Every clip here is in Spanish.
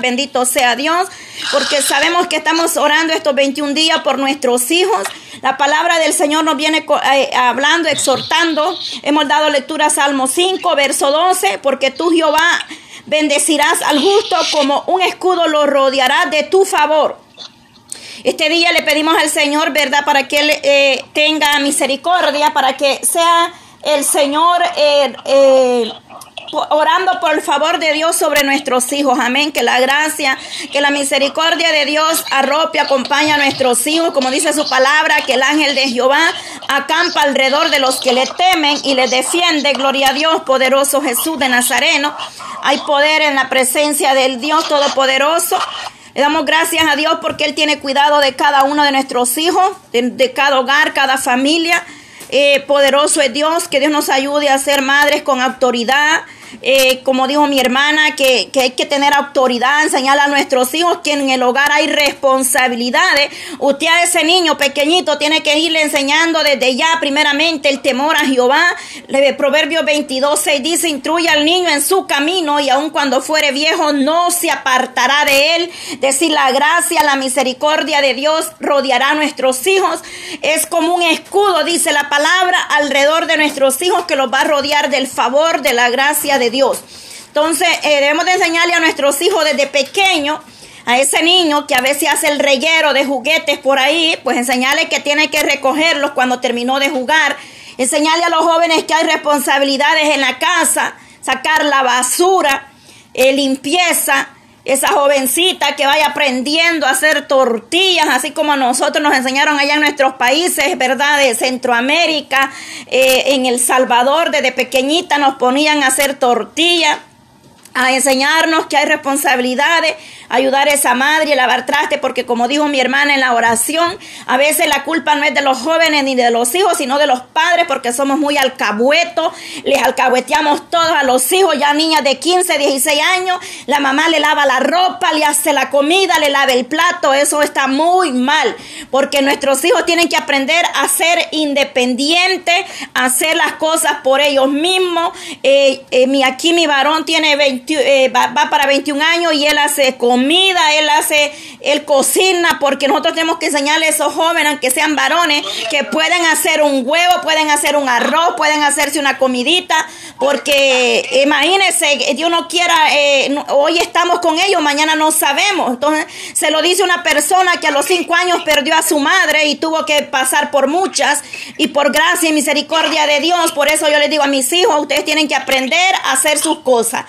Bendito sea Dios, porque sabemos que estamos orando estos 21 días por nuestros hijos. La palabra del Señor nos viene eh, hablando, exhortando. Hemos dado lectura a Salmo 5, verso 12, porque tú Jehová bendecirás al justo como un escudo lo rodeará de tu favor. Este día le pedimos al Señor, ¿verdad? Para que Él eh, tenga misericordia, para que sea el Señor eh, eh, orando por el favor de Dios sobre nuestros hijos. Amén. Que la gracia, que la misericordia de Dios arrope, acompaña a nuestros hijos, como dice su palabra, que el ángel de Jehová acampa alrededor de los que le temen y le defiende. Gloria a Dios, poderoso Jesús de Nazareno. Hay poder en la presencia del Dios Todopoderoso. Le damos gracias a Dios porque Él tiene cuidado de cada uno de nuestros hijos, de, cada hogar, cada familia. Eh, poderoso es Dios, que Dios nos ayude a ser madres con autoridad, eh, como dijo mi hermana, que, hay que tener autoridad, enseñar a nuestros hijos que en el hogar hay responsabilidades. Usted a ese niño pequeñito tiene que irle enseñando desde ya primeramente el temor a Jehová. Proverbio 22, 6 dice, instruye al niño en su camino y aun cuando fuere viejo no se apartará de él. Decir la gracia, la misericordia de Dios rodeará a nuestros hijos. Es como un escudo, dice la palabra, alrededor de nuestros hijos que los va a rodear del favor, de la gracia de Dios. Entonces, eh, debemos de enseñarle a nuestros hijos desde pequeño, a ese niño que a veces hace el reguero de juguetes por ahí, pues enseñarle que tiene que recogerlos cuando terminó de jugar. Enseñarle a los jóvenes que hay responsabilidades en la casa, sacar la basura, eh, limpieza, esa jovencita que vaya aprendiendo a hacer tortillas, así como a nosotros nos enseñaron allá en nuestros países, ¿verdad? De Centroamérica, eh, en El Salvador, desde pequeñita nos ponían a hacer tortillas a enseñarnos que hay responsabilidades, ayudar a esa madre lavar traste, porque como dijo mi hermana en la oración, a veces la culpa no es de los jóvenes ni de los hijos, sino de los padres, porque somos muy alcahuetos, les alcahueteamos todos a los hijos, ya niñas de 15, 16 años, la mamá le lava la ropa, le hace la comida, le lava el plato, eso está muy mal, porque nuestros hijos tienen que aprender a ser independientes, a hacer las cosas por ellos mismos. Eh, eh, aquí mi varón tiene 20 eh, va, para 21 años y él hace comida, él hace, él cocina, porque nosotros tenemos que enseñarle a esos jóvenes, aunque sean varones, que pueden hacer un huevo, pueden hacer un arroz, pueden hacerse una comidita, porque imagínense, Dios no quiera, eh, hoy estamos con ellos, mañana no sabemos. Entonces, se lo dice una persona que a los 5 años perdió a su madre y tuvo que pasar por muchas, y por gracia y misericordia de Dios, por eso yo les digo a mis hijos, ustedes tienen que aprender a hacer sus cosas.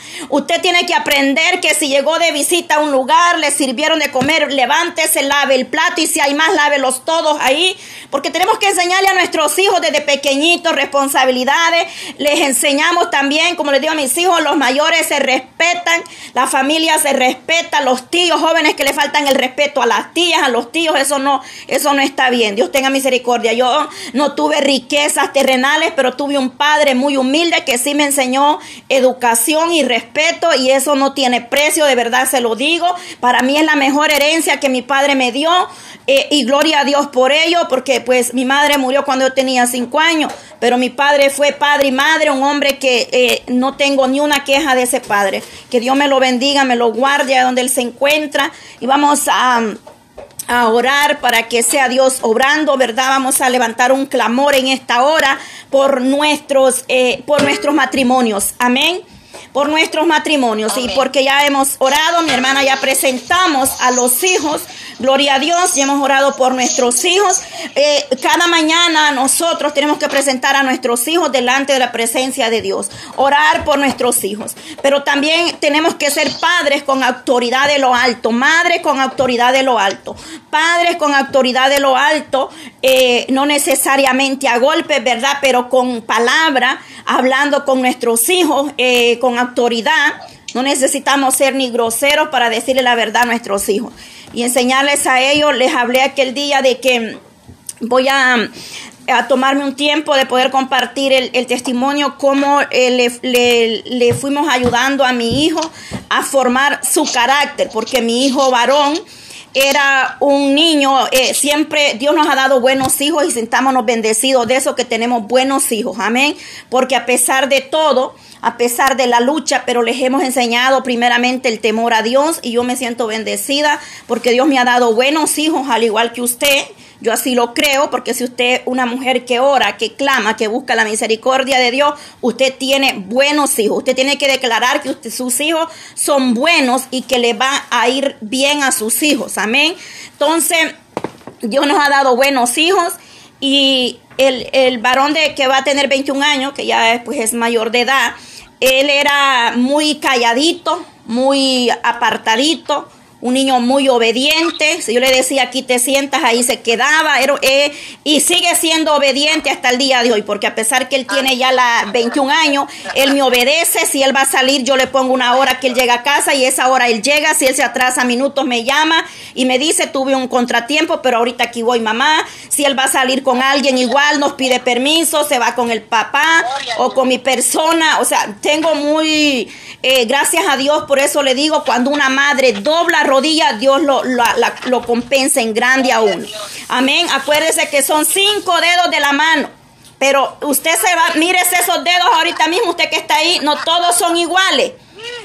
Usted tiene que aprender que si llegó de visita a un lugar, le sirvieron de comer, levántese, lave el plato y si hay más, lávelos todos ahí. Porque tenemos que enseñarle a nuestros hijos desde pequeñitos responsabilidades. Les enseñamos también, como les digo a mis hijos, los mayores se respetan, la familia se respeta, los tíos jóvenes que le faltan el respeto a las tías, a los tíos, eso no, eso no está bien. Dios tenga misericordia. Yo no tuve riquezas terrenales, pero tuve un padre muy humilde que sí me enseñó educación y respeto y eso no tiene precio, de verdad se lo digo. Para mí es la mejor herencia que mi padre me dio eh, y gloria a Dios por ello, porque pues mi madre murió cuando yo tenía cinco años, pero mi padre fue padre y madre, un hombre que eh, no tengo ni una queja de ese padre. Que Dios me lo bendiga, me lo guarde a donde él se encuentra y vamos a a orar para que sea Dios obrando, ¿verdad? Vamos a levantar un clamor en esta hora por nuestros, eh, por nuestros matrimonios. Amén por nuestros matrimonios y porque ya hemos orado, mi hermana, ya presentamos a los hijos, gloria a Dios, y hemos orado por nuestros hijos. Eh, cada mañana nosotros tenemos que presentar a nuestros hijos delante de la presencia de Dios, orar por nuestros hijos, pero también tenemos que ser padres con autoridad de lo alto, madres con autoridad de lo alto, padres con autoridad de lo alto, eh, no necesariamente a golpes, ¿verdad? Pero con palabra, hablando con nuestros hijos, eh, con autoridad. No necesitamos ser ni groseros para decirle la verdad a nuestros hijos. Y enseñarles a ellos, les hablé aquel día de que voy a, a tomarme un tiempo de poder compartir el, testimonio, cómo eh, le, le, fuimos ayudando a mi hijo a formar su carácter, porque mi hijo varón era un niño, eh, siempre Dios nos ha dado buenos hijos y sentámonos bendecidos de eso que tenemos buenos hijos, amén. Porque a pesar de todo, a pesar de la lucha, pero les hemos enseñado primeramente el temor a Dios y yo me siento bendecida porque Dios me ha dado buenos hijos al igual que usted. Yo así lo creo, porque si usted es una mujer que ora, que clama, que busca la misericordia de Dios, usted tiene buenos hijos. Usted tiene que declarar que usted, sus hijos son buenos y que le va a ir bien a sus hijos. Amén. Entonces, Dios nos ha dado buenos hijos y el, el varón de, que va a tener 21 años, que ya pues, es mayor de edad, él era muy calladito, muy apartadito, un niño muy obediente. Si yo le decía aquí te sientas, ahí se quedaba. Eh, y sigue siendo obediente hasta el día de hoy, porque a pesar que él tiene ya la 21 años, él me obedece. Si él va a salir, yo le pongo una hora que él llega a casa y esa hora él llega. Si él se atrasa minutos, me llama y me dice, tuve un contratiempo, pero ahorita aquí voy mamá. Si él va a salir con alguien igual, nos pide permiso, se va con el papá o con mi persona. O sea, tengo muy, eh, gracias a Dios, por eso le digo, cuando una madre dobla rodillas, Dios lo, lo, compensa en grande aún. Amén. Acuérdese que son cinco dedos de la mano. Pero usted se va, mírese esos dedos ahorita mismo, usted que está ahí, no todos son iguales.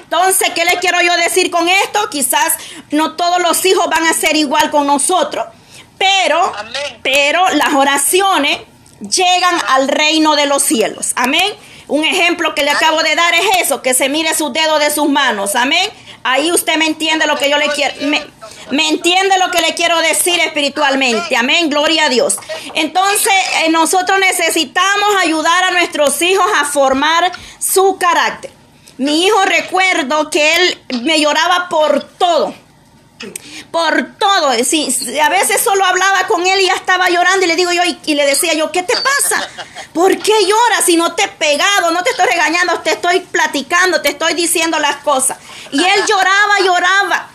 Entonces, ¿qué le quiero yo decir con esto? Quizás no todos los hijos van a ser igual con nosotros, pero, pero las oraciones llegan al reino de los cielos. Amén. Un ejemplo que le acabo de dar es eso, que se mire sus dedos de sus manos. Amén. Ahí usted me entiende lo que yo le quiero. Me, entiende lo que le quiero decir espiritualmente. Amén. Gloria a Dios. Entonces, eh, nosotros necesitamos ayudar a nuestros hijos a formar su carácter. Mi hijo recuerdo que él me lloraba por todo por todo. Sí, a veces solo hablaba con él y ya estaba llorando y le digo yo y, le decía yo, ¿qué te pasa? ¿Por qué lloras si no te he pegado? No te estoy regañando, te estoy platicando, te estoy diciendo las cosas. Y él lloraba, lloraba.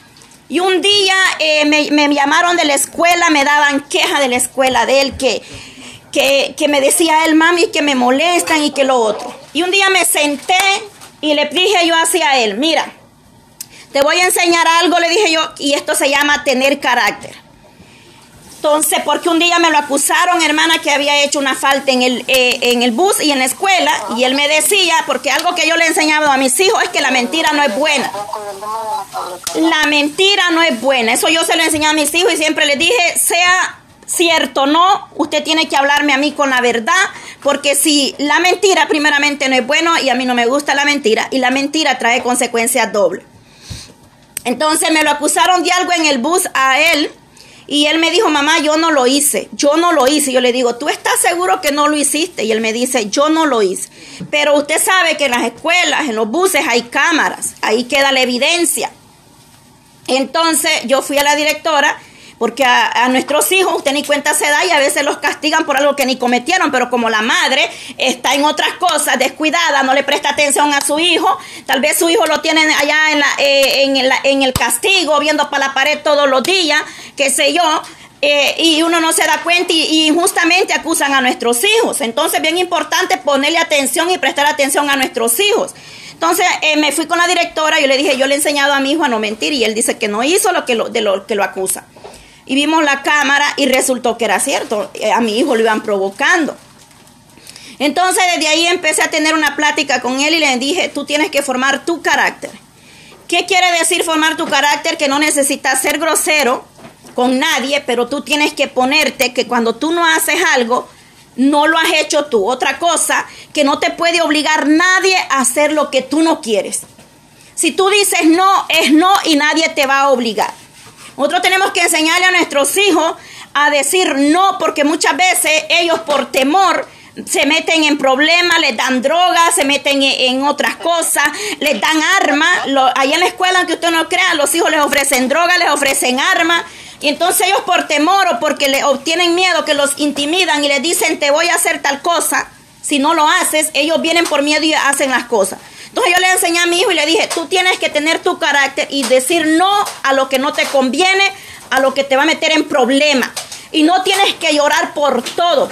Y un día eh, me, llamaron de la escuela, me daban queja de la escuela de él que, que, que me decía él, mami, que me molestan y que lo otro. Y un día me senté y le dije yo hacia él, mira, te voy a enseñar algo, le dije yo, y esto se llama tener carácter. Entonces, porque un día me lo acusaron, hermana, que había hecho una falta en el, eh, en el bus y en la escuela, y él me decía, porque algo que yo le he enseñado a mis hijos es que la mentira no es buena. La mentira no es buena. Eso yo se lo enseñé a mis hijos y siempre les dije, sea cierto no, usted tiene que hablarme a mí con la verdad, porque si la mentira primeramente no es bueno y a mí no me gusta la mentira, y la mentira trae consecuencias dobles. Entonces me lo acusaron de algo en el bus a él. Y él me dijo, mamá, yo no lo hice, yo no lo hice. Yo le digo, ¿tú estás seguro que no lo hiciste? Y él me dice, yo no lo hice. Pero usted sabe que en las escuelas, en los buses hay cámaras, ahí queda la evidencia. Entonces yo fui a la directora porque a, nuestros hijos usted ni cuenta se da y a veces los castigan por algo que ni cometieron, pero como la madre está en otras cosas, descuidada, no le presta atención a su hijo, tal vez su hijo lo tiene allá en, la, eh, en, el castigo, viendo para la pared todos los días, qué sé yo, eh, y uno no se da cuenta y, injustamente acusan a nuestros hijos. Entonces, bien importante ponerle atención y prestar atención a nuestros hijos. Entonces, eh, me fui con la directora, yo le dije, yo le he enseñado a mi hijo a no mentir y él dice que no hizo lo que lo, de lo que lo acusa y vimos la cámara y resultó que era cierto, eh, a mi hijo lo iban provocando. Entonces desde ahí empecé a tener una plática con él y le dije, tú tienes que formar tu carácter. ¿Qué quiere decir formar tu carácter? Que no necesitas ser grosero con nadie, pero tú tienes que ponerte que cuando tú no haces algo, no lo has hecho tú. Otra cosa, que no te puede obligar nadie a hacer lo que tú no quieres. Si tú dices no, es no y nadie te va a obligar. Nosotros tenemos que enseñarle a nuestros hijos a decir no, porque muchas veces ellos por temor se meten en problemas, les dan drogas, se meten en, otras cosas, les dan armas. Ahí en la escuela, aunque usted no crea, los hijos les ofrecen drogas, les ofrecen armas. Y entonces ellos por temor o porque le obtienen miedo que los intimidan y les dicen te voy a hacer tal cosa, si no lo haces, ellos vienen por miedo y hacen las cosas. Entonces yo le enseñé a mi hijo y le dije, tú tienes que tener tu carácter y decir no a lo que no te conviene, a lo que te va a meter en problemas. Y no tienes que llorar por todo.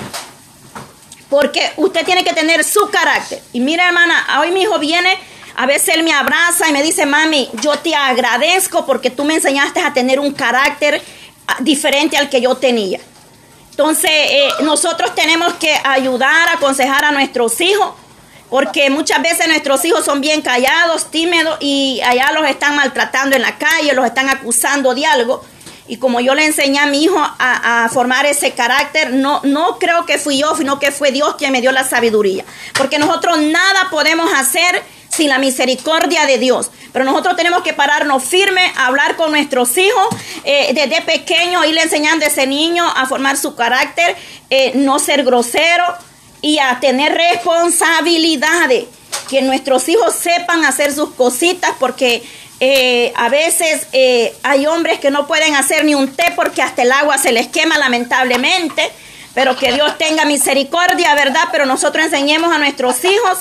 Porque usted tiene que tener su carácter. Y mira, hermana, hoy mi hijo viene A veces él me abraza y me dice, mami, yo te agradezco porque tú me enseñaste a tener un carácter ah, diferente al que yo tenía. Entonces, eh, nosotros tenemos que ayudar, aconsejar a nuestros hijos, porque muchas veces nuestros hijos son bien callados, tímidos, y allá los están maltratando en la calle, los están acusando de algo. Y como yo le enseñé a mi hijo a, formar ese carácter, no, no creo que fui yo, sino que fue Dios quien me dio la sabiduría. Porque nosotros nada podemos hacer sin la misericordia de Dios. Pero nosotros tenemos que pararnos firme, hablar con nuestros hijos, eh, desde pequeño, irle enseñando a ese niño a formar su carácter, eh, no ser grosero y a tener responsabilidades. Que nuestros hijos sepan hacer sus cositas porque eh, a veces eh, hay hombres que no pueden hacer ni un té porque hasta el agua se les quema lamentablemente, pero que Dios tenga misericordia, ¿verdad? Pero nosotros enseñemos a nuestros hijos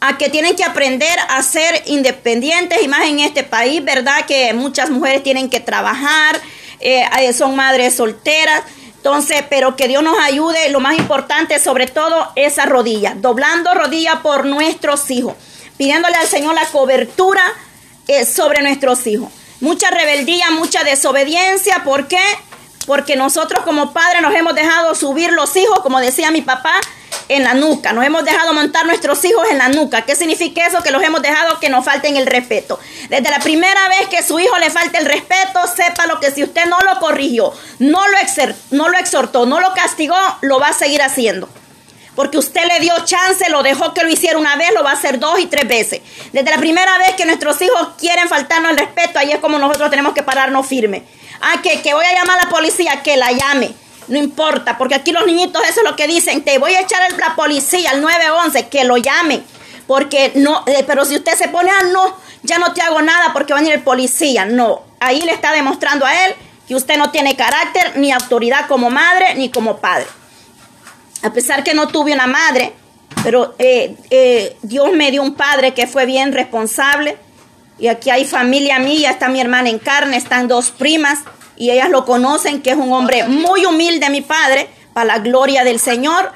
a que tienen que aprender a ser independientes y más en este país, ¿verdad? Que muchas mujeres tienen que trabajar, eh, son madres solteras. Entonces, pero que Dios nos ayude, lo más importante sobre todo, esa rodilla, doblando rodilla por nuestros hijos, pidiéndole al Señor la cobertura sobre nuestros hijos. Mucha rebeldía, mucha desobediencia. ¿Por qué? Porque nosotros como padres nos hemos dejado subir los hijos, como decía mi papá, en la nuca. Nos hemos dejado montar nuestros hijos en la nuca. ¿Qué significa eso? Que los hemos dejado que nos falten el respeto. Desde la primera vez que su hijo le falte el respeto, sepa lo que si usted no lo corrigió, no lo, no lo exhortó, no lo castigó, lo va a seguir haciendo porque usted le dio chance, lo dejó que lo hiciera una vez, lo va a hacer dos y tres veces. Desde la primera vez que nuestros hijos quieren faltarnos el respeto, ahí es como nosotros tenemos que pararnos firmes. Ah, que, que voy a llamar a la policía, que la llame. No importa, porque aquí los niñitos eso es lo que dicen, te voy a echar a la policía, al 911, que lo llame. Porque no, eh, pero si usted se pone, ah, no, ya no te hago nada porque va a venir el policía. No, ahí le está demostrando a él que usted no tiene carácter ni autoridad como madre ni como padre a pesar que no tuve una madre, pero eh, eh, Dios me dio un padre que fue bien responsable. Y aquí hay familia mía, está mi hermana en carne, están dos primas y ellas lo conocen, que es un hombre muy humilde, mi padre, para la gloria del Señor.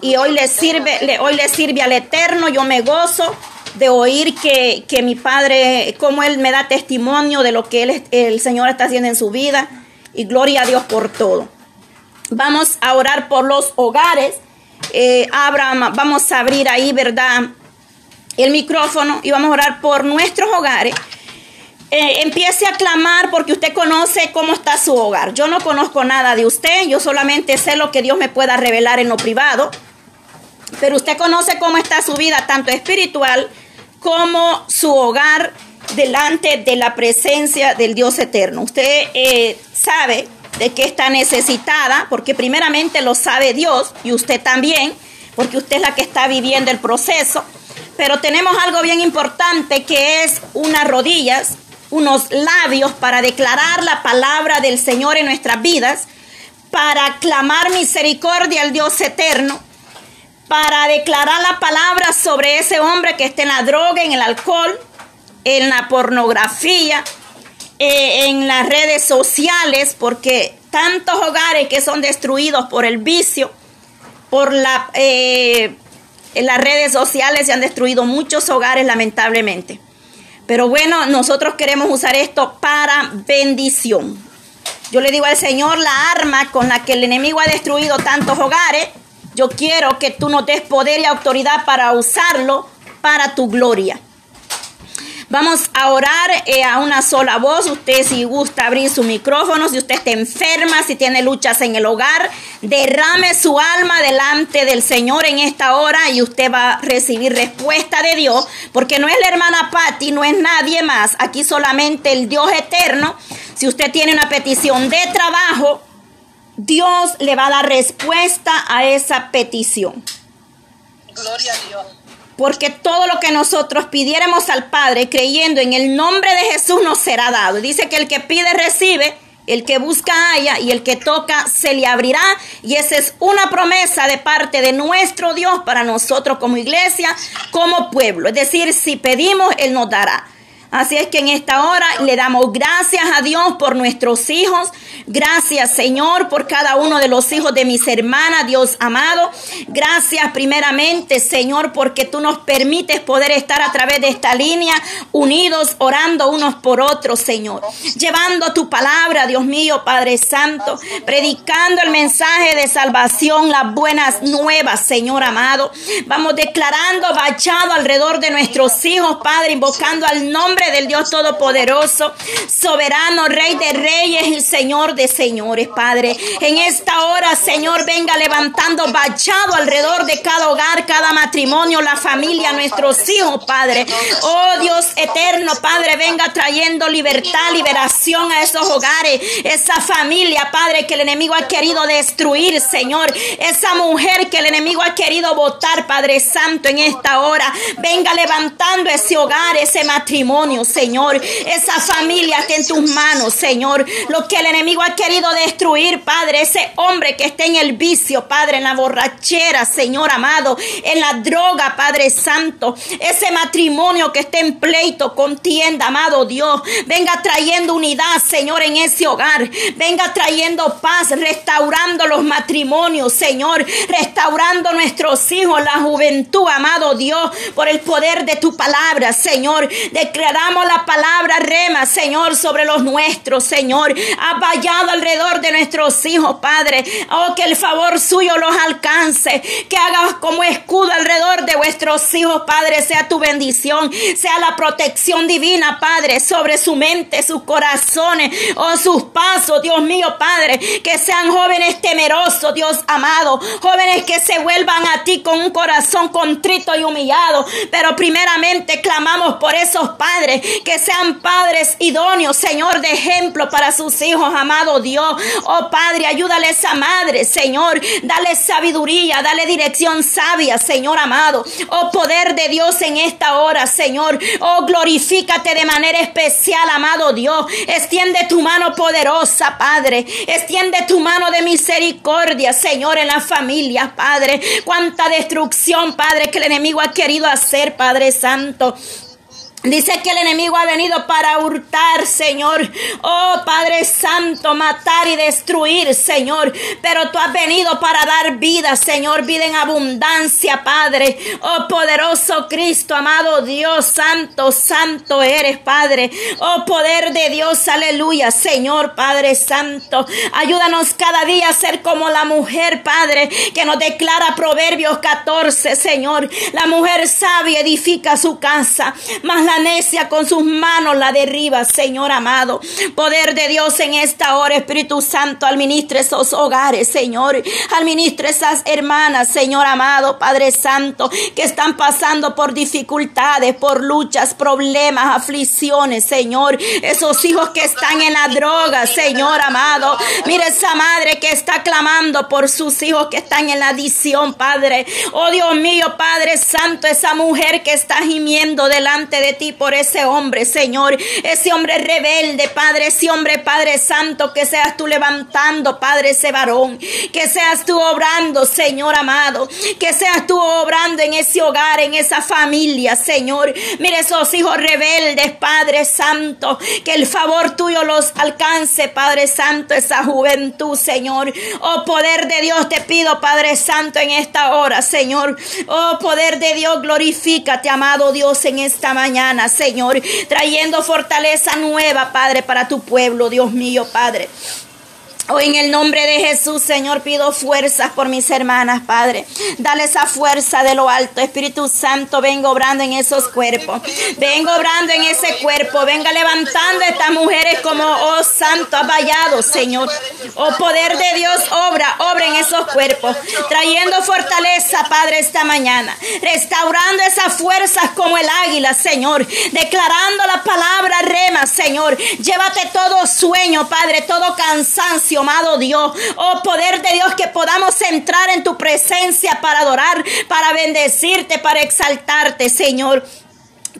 Y hoy le sirve, hoy le sirve al Eterno, yo me gozo de oír que, que mi padre, como él me da testimonio de lo que el Señor está haciendo en su vida. Y gloria a Dios por todo. Vamos a orar por los hogares. Eh, Abraham, vamos a abrir ahí, ¿verdad? El micrófono y vamos a orar por nuestros hogares. Eh, empiece a clamar porque usted conoce cómo está su hogar. Yo no conozco nada de usted, yo solamente sé lo que Dios me pueda revelar en lo privado. Pero usted conoce cómo está su vida, tanto espiritual como su hogar delante de la presencia del Dios eterno. Usted eh, sabe de qué está necesitada, porque primeramente lo sabe Dios y usted también, porque usted es la que está viviendo el proceso. Pero tenemos algo bien importante que es unas rodillas, unos labios para declarar la palabra del Señor en nuestras vidas, para clamar misericordia al Dios eterno, para declarar la palabra sobre ese hombre que está en la droga, en el alcohol, en la pornografía, eh, en las redes sociales, porque tantos hogares que son destruidos por el vicio, por la, eh, en las redes sociales se han destruido muchos hogares lamentablemente. Pero bueno, nosotros queremos usar esto para bendición. Yo le digo al Señor, la arma con la que el enemigo ha destruido tantos hogares, yo quiero que tú nos des poder y autoridad para usarlo para tu gloria. Vamos a orar eh, a una sola voz. Usted si gusta abrir su micrófono, si usted está enferma, si tiene luchas en el hogar, derrame su alma delante del Señor en esta hora y usted va a recibir respuesta de Dios, porque no es la hermana Patti, no es nadie más. Aquí solamente el Dios eterno. Si usted tiene una petición de trabajo, Dios le va a dar respuesta a esa petición. Gloria a Dios. Porque todo lo que nosotros pidiéramos al Padre creyendo en el nombre de Jesús nos será dado. Dice que el que pide recibe, el que busca haya y el que toca se le abrirá. Y esa es una promesa de parte de nuestro Dios para nosotros como iglesia, como pueblo. Es decir, si pedimos, Él nos dará. Así es que en esta hora le damos gracias a Dios por nuestros hijos. Gracias Señor por cada uno de los hijos de mis hermanas, Dios amado. Gracias primeramente Señor porque tú nos permites poder estar a través de esta línea unidos, orando unos por otros, Señor. Llevando tu palabra, Dios mío, Padre Santo. Predicando el mensaje de salvación, las buenas nuevas, Señor amado. Vamos declarando bachado alrededor de nuestros hijos, Padre, invocando al nombre del Dios Todopoderoso, soberano, Rey de Reyes y Señor de Señores, Padre. En esta hora, Señor, venga levantando bachado alrededor de cada hogar, cada matrimonio, la familia, nuestros hijos, Padre. Oh Dios eterno, Padre, venga trayendo libertad, liberación a esos hogares, esa familia, Padre, que el enemigo ha querido destruir, Señor. Esa mujer que el enemigo ha querido votar, Padre Santo, en esta hora. Venga levantando ese hogar, ese matrimonio Señor. Esa familia que en tus manos, Señor. Lo que el enemigo ha querido destruir, Padre. Ese hombre que está en el vicio, Padre, en la borrachera, Señor amado. En la droga, Padre Santo. Ese matrimonio que está en pleito, contienda, amado Dios. Venga trayendo unidad, Señor, en ese hogar. Venga trayendo paz, restaurando los matrimonios, Señor. Restaurando nuestros hijos, la juventud, amado Dios. Por el poder de tu palabra, Señor. Declarar damos la palabra rema, Señor, sobre los nuestros, Señor. Ha vallado alrededor de nuestros hijos, Padre. Oh, que el favor suyo los alcance. Que hagas como escudo alrededor de vuestros hijos, Padre. Sea tu bendición, sea la protección divina, Padre, sobre su mente, sus corazones, oh, sus pasos, Dios mío, Padre. Que sean jóvenes temerosos, Dios amado. Jóvenes que se vuelvan a ti con un corazón contrito y humillado. Pero primeramente clamamos por esos padres que sean padres idóneos, Señor, de ejemplo para sus hijos, amado Dios. Oh Padre, ayúdale a esa madre, Señor. Dale sabiduría, dale dirección sabia, Señor amado. Oh poder de Dios en esta hora, Señor. Oh glorifícate de manera especial, amado Dios. Extiende tu mano poderosa, Padre. Extiende tu mano de misericordia, Señor, en la familia, Padre. Cuánta destrucción, Padre, que el enemigo ha querido hacer, Padre Santo. Dice que el enemigo ha venido para hurtar, Señor. Oh Padre Santo, matar y destruir, Señor. Pero tú has venido para dar vida, Señor, vida en abundancia, Padre. Oh poderoso Cristo, amado Dios, santo, santo eres, Padre. Oh poder de Dios, aleluya, Señor, Padre Santo. Ayúdanos cada día a ser como la mujer, Padre, que nos declara Proverbios 14, Señor. La mujer sabia edifica su casa, la necia con sus manos la derriba, Señor amado. Poder de Dios en esta hora, Espíritu Santo, administre esos hogares, Señor. Administre esas hermanas, Señor amado, Padre Santo, que están pasando por dificultades, por luchas, problemas, aflicciones, Señor. Esos hijos que están en la droga, Señor amado. Mire esa madre que está clamando por sus hijos que están en la adicción, Padre. Oh Dios mío, Padre Santo, esa mujer que está gimiendo delante de ti por ese hombre, Señor. Ese hombre rebelde, Padre. Ese hombre, Padre Santo, que seas tú levantando, Padre, ese varón. Que seas tú obrando, Señor amado. Que seas tú obrando en ese hogar, en esa familia, Señor. Mire esos hijos rebeldes, Padre Santo. Que el favor tuyo los alcance, Padre Santo, esa juventud, Señor. Oh, poder de Dios, te pido, Padre Santo, en esta hora, Señor. Oh, poder de Dios, glorifícate, amado Dios, en esta mañana. Señor, trayendo fortaleza nueva, Padre, para tu pueblo, Dios mío, Padre. Hoy en el nombre de Jesús, Señor, pido fuerzas por mis hermanas, Padre. Dale esa fuerza de lo alto. Espíritu Santo, vengo obrando en esos cuerpos. Vengo obrando en ese cuerpo. Venga levantando estas mujeres como, oh Santo, vallado, Señor. Oh poder de Dios, obra, obra en esos cuerpos. Trayendo fortaleza, Padre, esta mañana. Restaurando esas fuerzas como el águila, Señor. Declarando la palabra rema, Señor. Llévate todo sueño, Padre, todo cansancio Dios. Oh poder de Dios, que podamos entrar en tu presencia para adorar, para bendecirte, para exaltarte, Señor.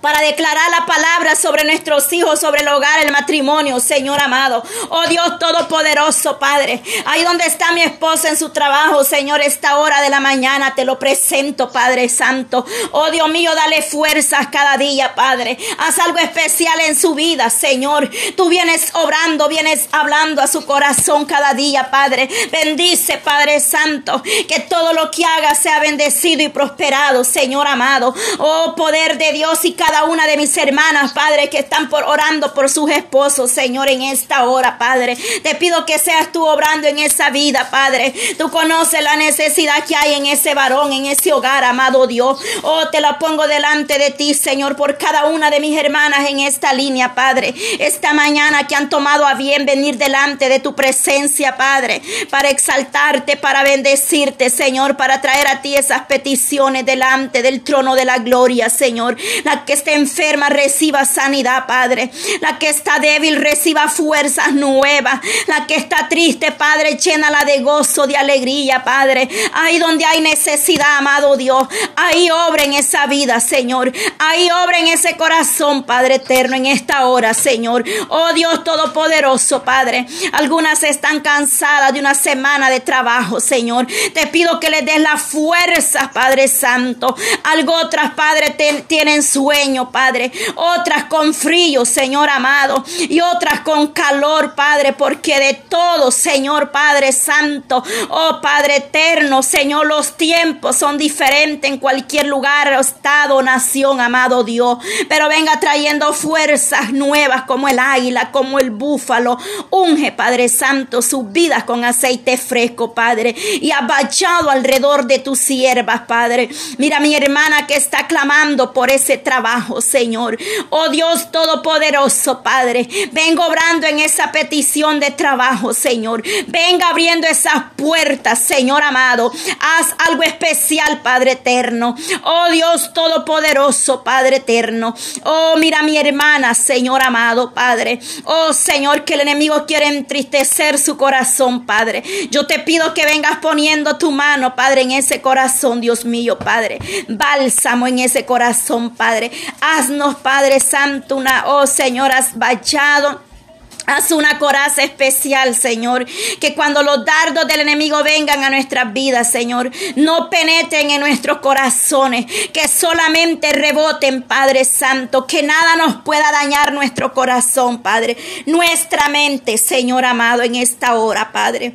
Para declarar la palabra sobre nuestros hijos, sobre el hogar, el matrimonio, Señor amado. Oh Dios Todopoderoso, Padre. Ahí donde está mi esposa en su trabajo, Señor, esta hora de la mañana te lo presento, Padre Santo. Oh Dios mío, dale fuerzas cada día, Padre. Haz algo especial en su vida, Señor. Tú vienes obrando, vienes hablando a su corazón cada día, Padre. Bendice, Padre Santo, que todo lo que haga sea bendecido y prosperado, Señor amado. Oh poder de Dios y cada una de mis hermanas, Padre, que están por orando por sus esposos, Señor, en esta hora, Padre. Te pido que seas tú obrando en esa vida, Padre. Tú conoces la necesidad que hay en ese varón, en ese hogar, amado Dios. Oh, te la pongo delante de ti, Señor, por cada una de mis hermanas en esta línea, Padre. Esta mañana que han tomado a bien venir delante de tu presencia, Padre, para exaltarte, para bendecirte, Señor, para traer a ti esas peticiones delante del trono de la gloria, Señor. La que está enferma reciba sanidad, Padre. La que está débil reciba fuerzas nuevas. La que está triste, Padre, llénala de gozo, de alegría, Padre. Ahí donde hay necesidad, amado Dios, ahí obra en esa vida, Señor. Ahí obra en ese corazón, Padre eterno, en esta hora, Señor. Oh Dios Todopoderoso, Padre. Algunas están cansadas de una semana de trabajo, Señor. Te pido que les des la fuerza, Padre Santo. Algo otras, Padre, tienen sueño Padre. Otras con frío, Señor amado. Y otras con calor, Padre, porque de todo, Señor Padre Santo, oh Padre eterno, Señor, los tiempos son diferentes en cualquier lugar, estado, nación, amado Dios. Pero venga trayendo fuerzas nuevas como el águila, como el búfalo. Unge, Padre Santo, sus vidas con aceite fresco, Padre. Y abachado alrededor de tus siervas, Padre. Mira mi hermana que está clamando por ese trabajo Señor. Oh Dios Todopoderoso, Padre. Vengo obrando en esa petición de trabajo, Señor. Venga abriendo esas puertas, Señor amado. Haz algo especial, Padre eterno. Oh Dios Todopoderoso, Padre eterno. Oh, mira mi hermana, Señor amado, Padre. Oh Señor, que el enemigo quiere entristecer su corazón, Padre. Yo te pido que vengas poniendo tu mano, Padre, en ese corazón, Dios mío, Padre. Bálsamo en ese corazón, Padre. Haznos, Padre Santo, una, oh Señor, has bachado. Haz una coraza especial, Señor, que cuando los dardos del enemigo vengan a nuestras vidas, Señor, no penetren en nuestros corazones, que solamente reboten, Padre Santo, que nada nos pueda dañar nuestro corazón, Padre, nuestra mente, Señor amado, en esta hora, Padre.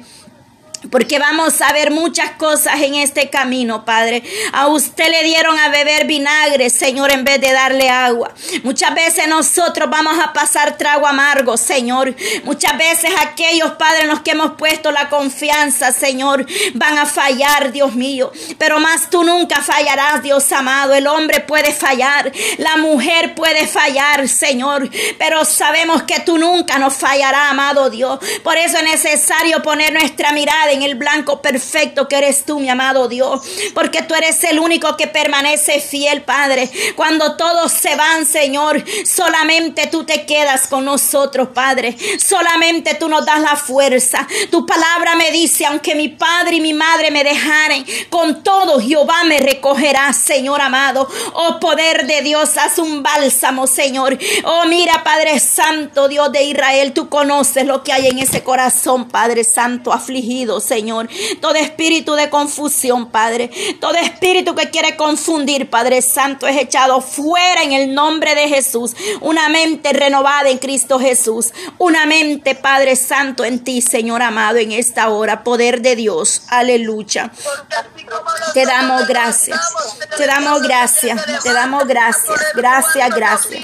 Porque vamos a ver muchas cosas en este camino, Padre. A usted le dieron a beber vinagre, Señor, en vez de darle agua. Muchas veces nosotros vamos a pasar trago amargo, Señor. Muchas veces aquellos, Padre, en los que hemos puesto la confianza, Señor, van a fallar, Dios mío. Pero más tú nunca fallarás, Dios amado. El hombre puede fallar, la mujer puede fallar, Señor. Pero sabemos que tú nunca nos fallarás, amado Dios. Por eso es necesario poner nuestra mirada en el blanco perfecto que eres tú, mi amado Dios. Porque tú eres el único que permanece fiel, Padre. Cuando todos se van, Señor, solamente tú te quedas con nosotros, Padre. Solamente tú nos das la fuerza. Tu palabra me dice, aunque mi padre y mi madre me dejaren, con todo Jehová me recogerá, Señor amado. Oh poder de Dios, haz un bálsamo, Señor. Oh mira, Padre Santo, Dios de Israel, tú conoces lo que hay en ese corazón, Padre Santo, afligido, Señor. Todo espíritu de confusión, Padre. Todo espíritu que quiere confundir, Padre Santo, es echado fuera en el nombre de Jesús. Una mente renovada en Cristo Jesús. Una mente, Padre Santo, en ti, Señor amado, en esta hora. Poder de Dios. Aleluya. Te damos gracias. Te damos gracias. Te damos gracias. Gracias, gracias.